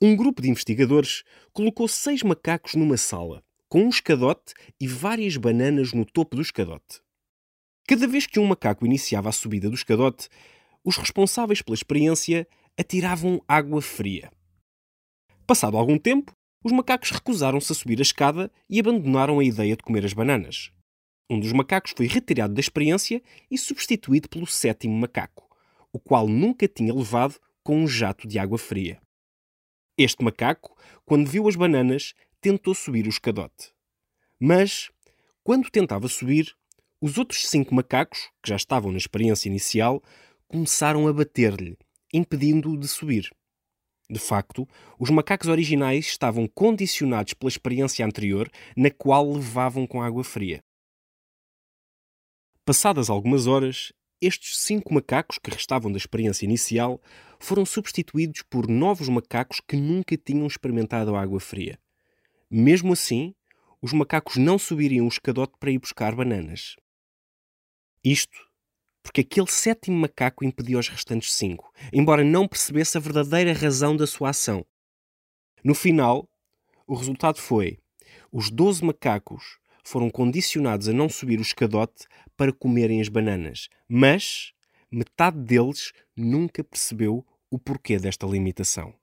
Um grupo de investigadores colocou seis macacos numa sala, com um escadote e várias bananas no topo do escadote. Cada vez que um macaco iniciava a subida do escadote, os responsáveis pela experiência atiravam água fria. Passado algum tempo, os macacos recusaram-se a subir a escada e abandonaram a ideia de comer as bananas. Um dos macacos foi retirado da experiência e substituído pelo sétimo macaco, o qual nunca tinha levado com um jato de água fria. Este macaco, quando viu as bananas, tentou subir o escadote. Mas, quando tentava subir, os outros cinco macacos, que já estavam na experiência inicial, começaram a bater-lhe, impedindo-o de subir. De facto, os macacos originais estavam condicionados pela experiência anterior, na qual levavam com água fria. Passadas algumas horas, estes cinco macacos que restavam da experiência inicial foram substituídos por novos macacos que nunca tinham experimentado a água fria. Mesmo assim, os macacos não subiriam o escadote para ir buscar bananas. Isto porque aquele sétimo macaco impediu os restantes cinco, embora não percebesse a verdadeira razão da sua ação. No final, o resultado foi: os doze macacos foram condicionados a não subir o escadote para comerem as bananas, mas metade deles nunca percebeu o porquê desta limitação.